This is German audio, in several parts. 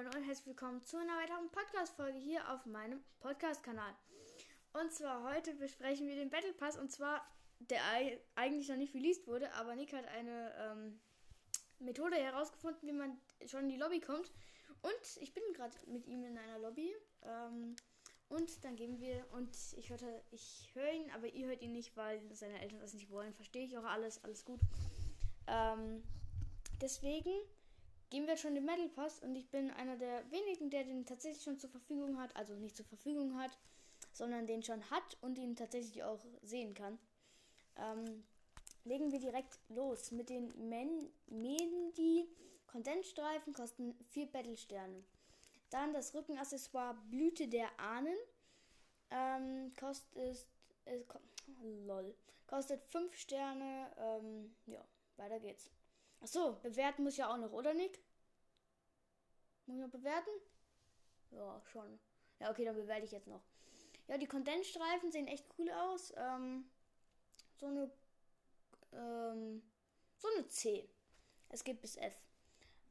Freunde und herzlich willkommen zu einer weiteren Podcast-Folge hier auf meinem Podcast-Kanal. Und zwar heute besprechen wir den Battle Pass und zwar, der eigentlich noch nicht released wurde, aber Nick hat eine ähm, Methode herausgefunden, wie man schon in die Lobby kommt. Und ich bin gerade mit ihm in einer Lobby. Ähm, und dann gehen wir und ich hörte, ich höre ihn, aber ihr hört ihn nicht, weil seine Eltern das nicht wollen. Verstehe ich auch alles, alles gut. Ähm, deswegen gehen wir schon den Metal Pass und ich bin einer der wenigen, der den tatsächlich schon zur Verfügung hat. Also nicht zur Verfügung hat, sondern den schon hat und ihn tatsächlich auch sehen kann. Ähm, legen wir direkt los mit den Men Mendi Kondensstreifen kosten 4 Battle-Sterne. Dann das Rückenaccessoire Blüte der Ahnen. Ähm, kostet, äh, ko lol, kostet 5 Sterne. Ähm, ja, weiter geht's. Achso, bewerten muss ja auch noch, oder Nick? Muss ich noch bewerten? Ja, schon. Ja, okay, dann bewerte ich jetzt noch. Ja, die Kondensstreifen sehen echt cool aus. Ähm, so eine. Ähm, so eine C. Es geht bis F.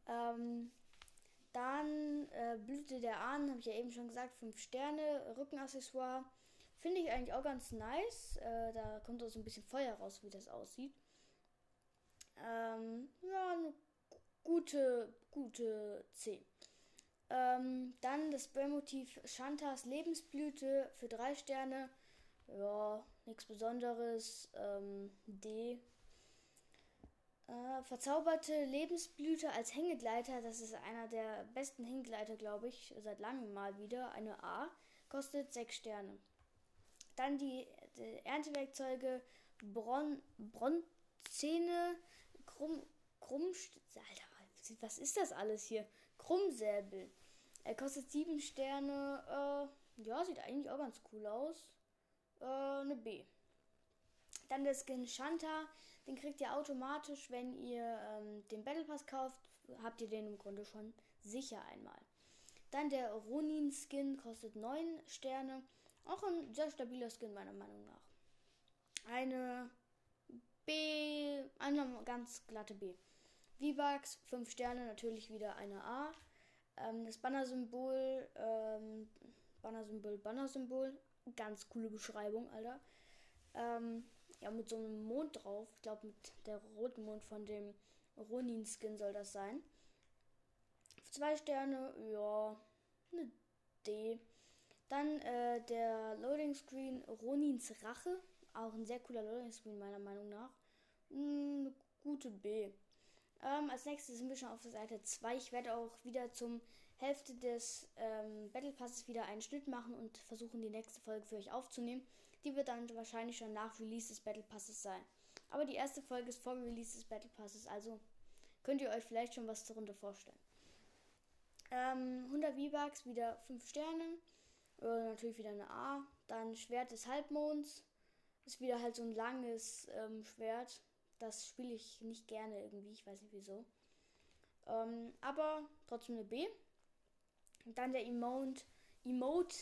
Ähm, dann äh, Blüte der Ahnen, habe ich ja eben schon gesagt, 5 Sterne. Rückenaccessoire. Finde ich eigentlich auch ganz nice. Äh, da kommt auch so ein bisschen Feuer raus, wie das aussieht. Ähm, ja, eine gute, gute C. Ähm, dann das Spraymotiv Shantas Lebensblüte für drei Sterne. Ja, nichts Besonderes. Ähm, D. Äh, verzauberte Lebensblüte als Hängegleiter. Das ist einer der besten Hängegleiter, glaube ich, seit langem mal wieder. Eine A. Kostet sechs Sterne. Dann die, die Erntewerkzeuge Bron, Bronzene Krumm, Krumm, Alter, was ist das alles hier? Krummsäbel. Er kostet 7 Sterne. Äh, ja, sieht eigentlich auch ganz cool aus. Äh, eine B. Dann der Skin Shanta. Den kriegt ihr automatisch, wenn ihr ähm, den Battle Pass kauft. Habt ihr den im Grunde schon sicher einmal. Dann der Ronin Skin kostet 9 Sterne. Auch ein sehr stabiler Skin meiner Meinung nach. Eine B, eine ganz glatte B. V-Bucks, 5 Sterne, natürlich wieder eine A. Ähm, das Banner-Symbol, ähm, Banner-Symbol, Banner-Symbol, ganz coole Beschreibung, Alter. Ähm, ja, mit so einem Mond drauf. Ich glaube, mit der roten Mond von dem Ronin-Skin soll das sein. Zwei Sterne, ja, eine D. Dann äh, der Loading Screen Ronins Rache. Auch ein sehr cooler Loading Screen, meiner Meinung nach. Hm, eine gute B. Ähm, als nächstes sind wir schon auf der Seite 2. Ich werde auch wieder zum Hälfte des ähm, Battle Passes wieder einen Schnitt machen und versuchen, die nächste Folge für euch aufzunehmen. Die wird dann wahrscheinlich schon nach Release des Battle Passes sein. Aber die erste Folge ist vor Release des Battle Passes, also könnt ihr euch vielleicht schon was darunter vorstellen. Ähm, 100 V-Bucks, wieder 5 Sterne. Äh, natürlich wieder eine A. Dann Schwert des Halbmonds. Ist wieder halt so ein langes ähm, Schwert das spiele ich nicht gerne irgendwie, ich weiß nicht wieso. Ähm, aber trotzdem eine B. Und dann der Emote, Emote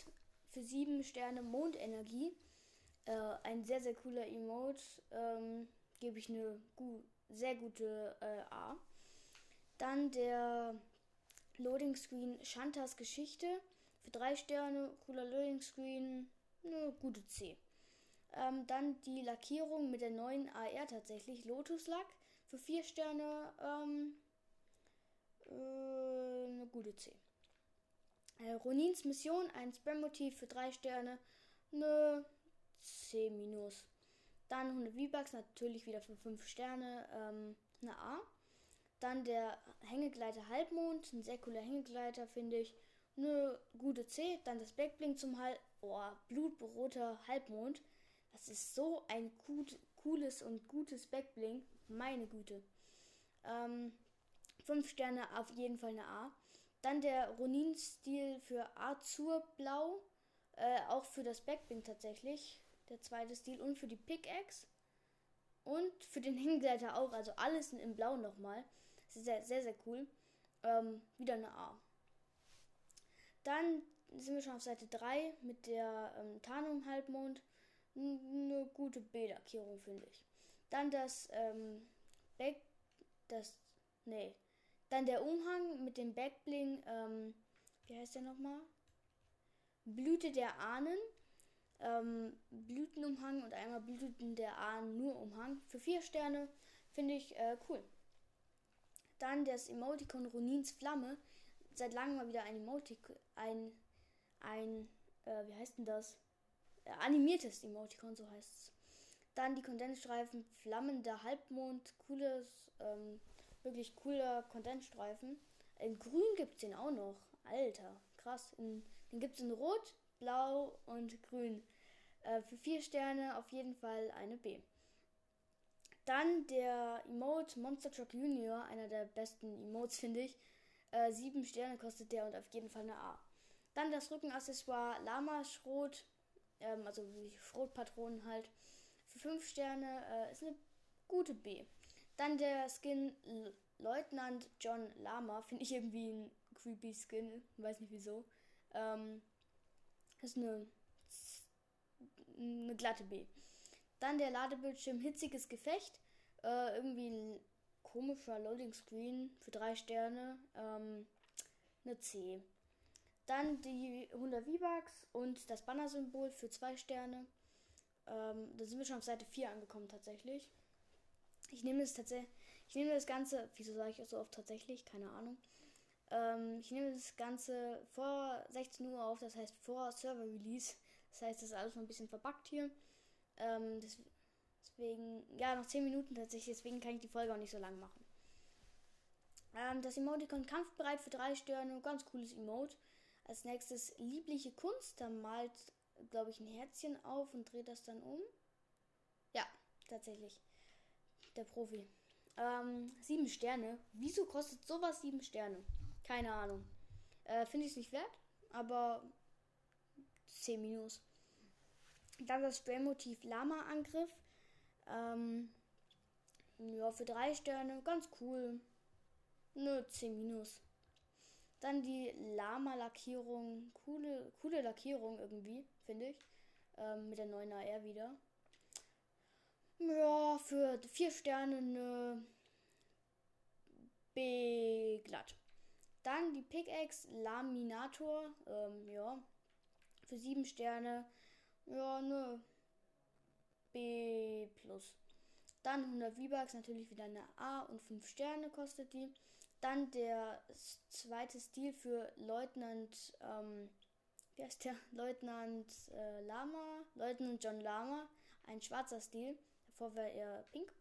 für 7 Sterne Mondenergie. Äh, ein sehr, sehr cooler Emote. Ähm, Gebe ich eine gu sehr gute äh, A. Dann der Loading Screen Shantas Geschichte für 3 Sterne. Cooler Loading Screen. Eine gute C. Ähm, dann die Lackierung mit der neuen AR tatsächlich. Lotus Lack für 4 Sterne. Ähm, äh, eine gute C. Äh, Ronins Mission, ein Spam-Motiv für 3 Sterne. Eine C minus. Dann 100 V-Bucks, natürlich wieder für 5 Sterne. Ähm, eine A. Dann der Hängegleiter Halbmond, ein sehr cooler Hängegleiter, finde ich. Eine gute C. Dann das Backblink zum Halb. Oh, blutroter Halbmond. Das ist so ein gut, cooles und gutes Backblink. Meine Güte. Ähm, fünf Sterne auf jeden Fall eine A. Dann der Ronin-Stil für Azurblau. Äh, auch für das Backblink tatsächlich. Der zweite Stil. Und für die Pickaxe. Und für den Hingleiter auch. Also alles in Blau nochmal. Das ist sehr, sehr, sehr cool. Ähm, wieder eine A. Dann sind wir schon auf Seite 3 mit der ähm, Tarnung Halbmond eine gute B-Lackierung, finde ich. Dann das ähm, Back, das, nee, Dann der Umhang mit dem Backbling, ähm, wie heißt der nochmal? Blüte der Ahnen. Ähm, Blütenumhang und einmal Blüten der Ahnen nur Umhang. Für vier Sterne finde ich äh, cool. Dann das Emoticon Ronins Flamme. Seit langem mal wieder ein Emoticon, ein, ein, äh, wie heißt denn das? Animiertes Emoticon, so heißt es. Dann die Kondensstreifen Flammender Halbmond. Cooles, ähm, wirklich cooler Kondensstreifen. In grün gibt es den auch noch. Alter, krass. In, den gibt es in rot, blau und grün. Äh, für vier Sterne auf jeden Fall eine B. Dann der Emote Monster Truck Junior, einer der besten Emotes, finde ich. Äh, sieben Sterne kostet der und auf jeden Fall eine A. Dann das Rückenaccessoire Lama Schrot, ähm, also Schrotpatronen halt. Für 5 Sterne äh, ist eine gute B. Dann der Skin Leutnant John Lama. Finde ich irgendwie ein creepy Skin. Weiß nicht wieso. Ähm, ist eine, eine glatte B. Dann der Ladebildschirm Hitziges Gefecht. Äh, irgendwie ein komischer Loading Screen für 3 Sterne. Ähm, eine C. Dann die 100 V-Bucks und das Banner-Symbol für 2 Sterne. Ähm, da sind wir schon auf Seite 4 angekommen tatsächlich. Ich nehme das tatsächlich, ich nehme das Ganze, wieso sage ich so oft tatsächlich? Keine Ahnung. Ähm, ich nehme das Ganze vor 16 Uhr auf, das heißt vor Server Release. Das heißt, das ist alles noch ein bisschen verbuggt hier. Ähm, deswegen, ja, noch 10 Minuten tatsächlich, deswegen kann ich die Folge auch nicht so lang machen. Ähm, das Emoticon kampfbereit für 3 Sterne, ganz cooles Emote. Als nächstes liebliche Kunst, da malt glaube ich, ein Herzchen auf und dreht das dann um. Ja, tatsächlich. Der Profi. Ähm, sieben Sterne. Wieso kostet sowas sieben Sterne? Keine Ahnung. Äh, Finde ich es nicht wert, aber 10 Minus. Dann das Spraymotiv Lama-Angriff. Ähm, ja, für drei Sterne. Ganz cool. Nö, 10 Minus. Dann die Lama-Lackierung. Coole, coole Lackierung irgendwie, finde ich. Ähm, mit der neuen AR wieder. Ja, für vier Sterne eine B glatt. Dann die Pickaxe Laminator. Ähm, ja. Für sieben Sterne. Ja, eine B plus. Dann 100 V-Bucks, natürlich wieder eine A und 5 Sterne kostet die. Dann der zweite Stil für Leutnant, ähm, wie heißt der? Leutnant äh, Lama, Leutnant John Lama, ein schwarzer Stil. Davor war er pink.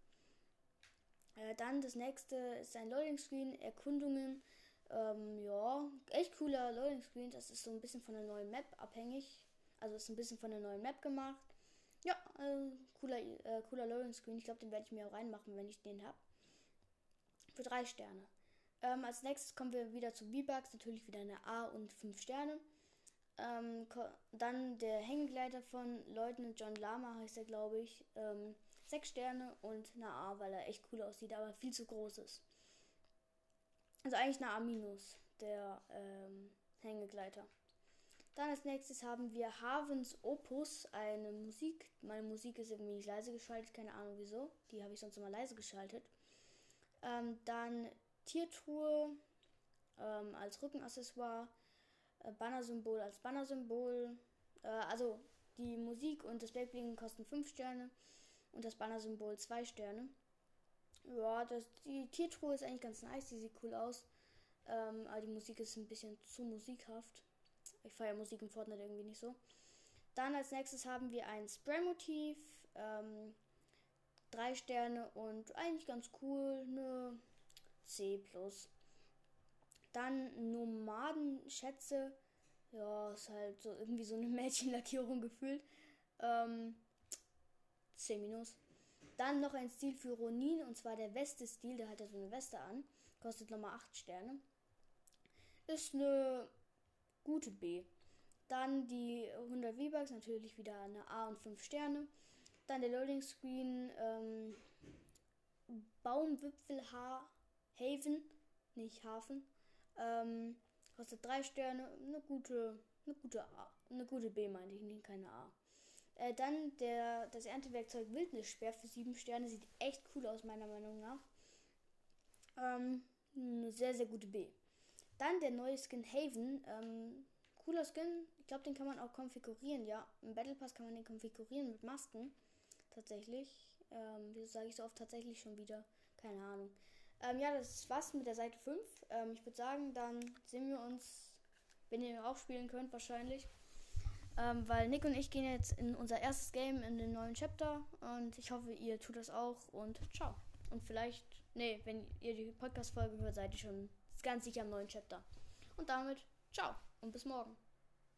Äh, dann das nächste ist ein Loading Screen, Erkundungen. Ähm, ja, echt cooler Loading Screen. Das ist so ein bisschen von der neuen Map abhängig. Also ist ein bisschen von der neuen Map gemacht. Ja, äh, cooler, äh, cooler Loading Screen. Ich glaube, den werde ich mir auch reinmachen, wenn ich den habe. Für drei Sterne. Ähm, als nächstes kommen wir wieder zu V-Bucks, natürlich wieder eine A und 5 Sterne. Ähm, dann der Hängegleiter von Leutnant John Lama heißt er, glaube ich. Ähm, 6 Sterne und eine A, weil er echt cool aussieht, aber viel zu groß ist. Also eigentlich eine A minus, der ähm, Hängegleiter. Dann als nächstes haben wir Havens Opus, eine Musik. Meine Musik ist irgendwie nicht leise geschaltet, keine Ahnung wieso. Die habe ich sonst immer leise geschaltet. Ähm, dann Tiertruhe ähm, als Rückenaccessoire, äh, Bannersymbol als Bannersymbol. Äh, also die Musik und das Backbling kosten 5 Sterne und das Bannersymbol 2 Sterne. Ja, das, die Tiertruhe ist eigentlich ganz nice, die sieht cool aus. Ähm, aber die Musik ist ein bisschen zu musikhaft. Ich feiere Musik im Fortnite irgendwie nicht so. Dann als nächstes haben wir ein Spray-Motiv. Ähm, drei Sterne und eigentlich ganz cool. Eine C+. Dann Nomadenschätze. Ja, ist halt so irgendwie so eine Mädchenlackierung gefühlt. Ähm, C-. Dann noch ein Stil für Ronin und zwar der Weste-Stil. Der hat ja so eine Weste an. Kostet nochmal 8 Sterne. Ist eine gute B. Dann die 100 V-Bucks, natürlich wieder eine A und 5 Sterne. Dann der Loading Screen, ähm, Baumwipfelhaar Haven, nicht Hafen. Ähm, kostet drei Sterne, eine gute, eine gute A. Eine gute B meinte ich, nicht keine A. Äh, dann der, das Erntewerkzeug Wildnissperr für sieben Sterne sieht echt cool aus, meiner Meinung nach. Ähm, eine sehr, sehr gute B. Dann der neue Skin Haven. Ähm, cooler Skin. Ich glaube, den kann man auch konfigurieren, ja. Im Battle Pass kann man den konfigurieren mit Masken. Tatsächlich. Ähm, wieso sage ich so oft tatsächlich schon wieder? Keine Ahnung. Ähm, ja, das war's mit der Seite 5. Ähm, ich würde sagen, dann sehen wir uns, wenn ihr auch spielen könnt, wahrscheinlich. Ähm, weil Nick und ich gehen jetzt in unser erstes Game in den neuen Chapter. Und ich hoffe, ihr tut das auch. Und ciao. Und vielleicht, nee, wenn ihr die Podcast-Folge hört, seid ihr schon ganz sicher am neuen Chapter. Und damit, ciao und bis morgen.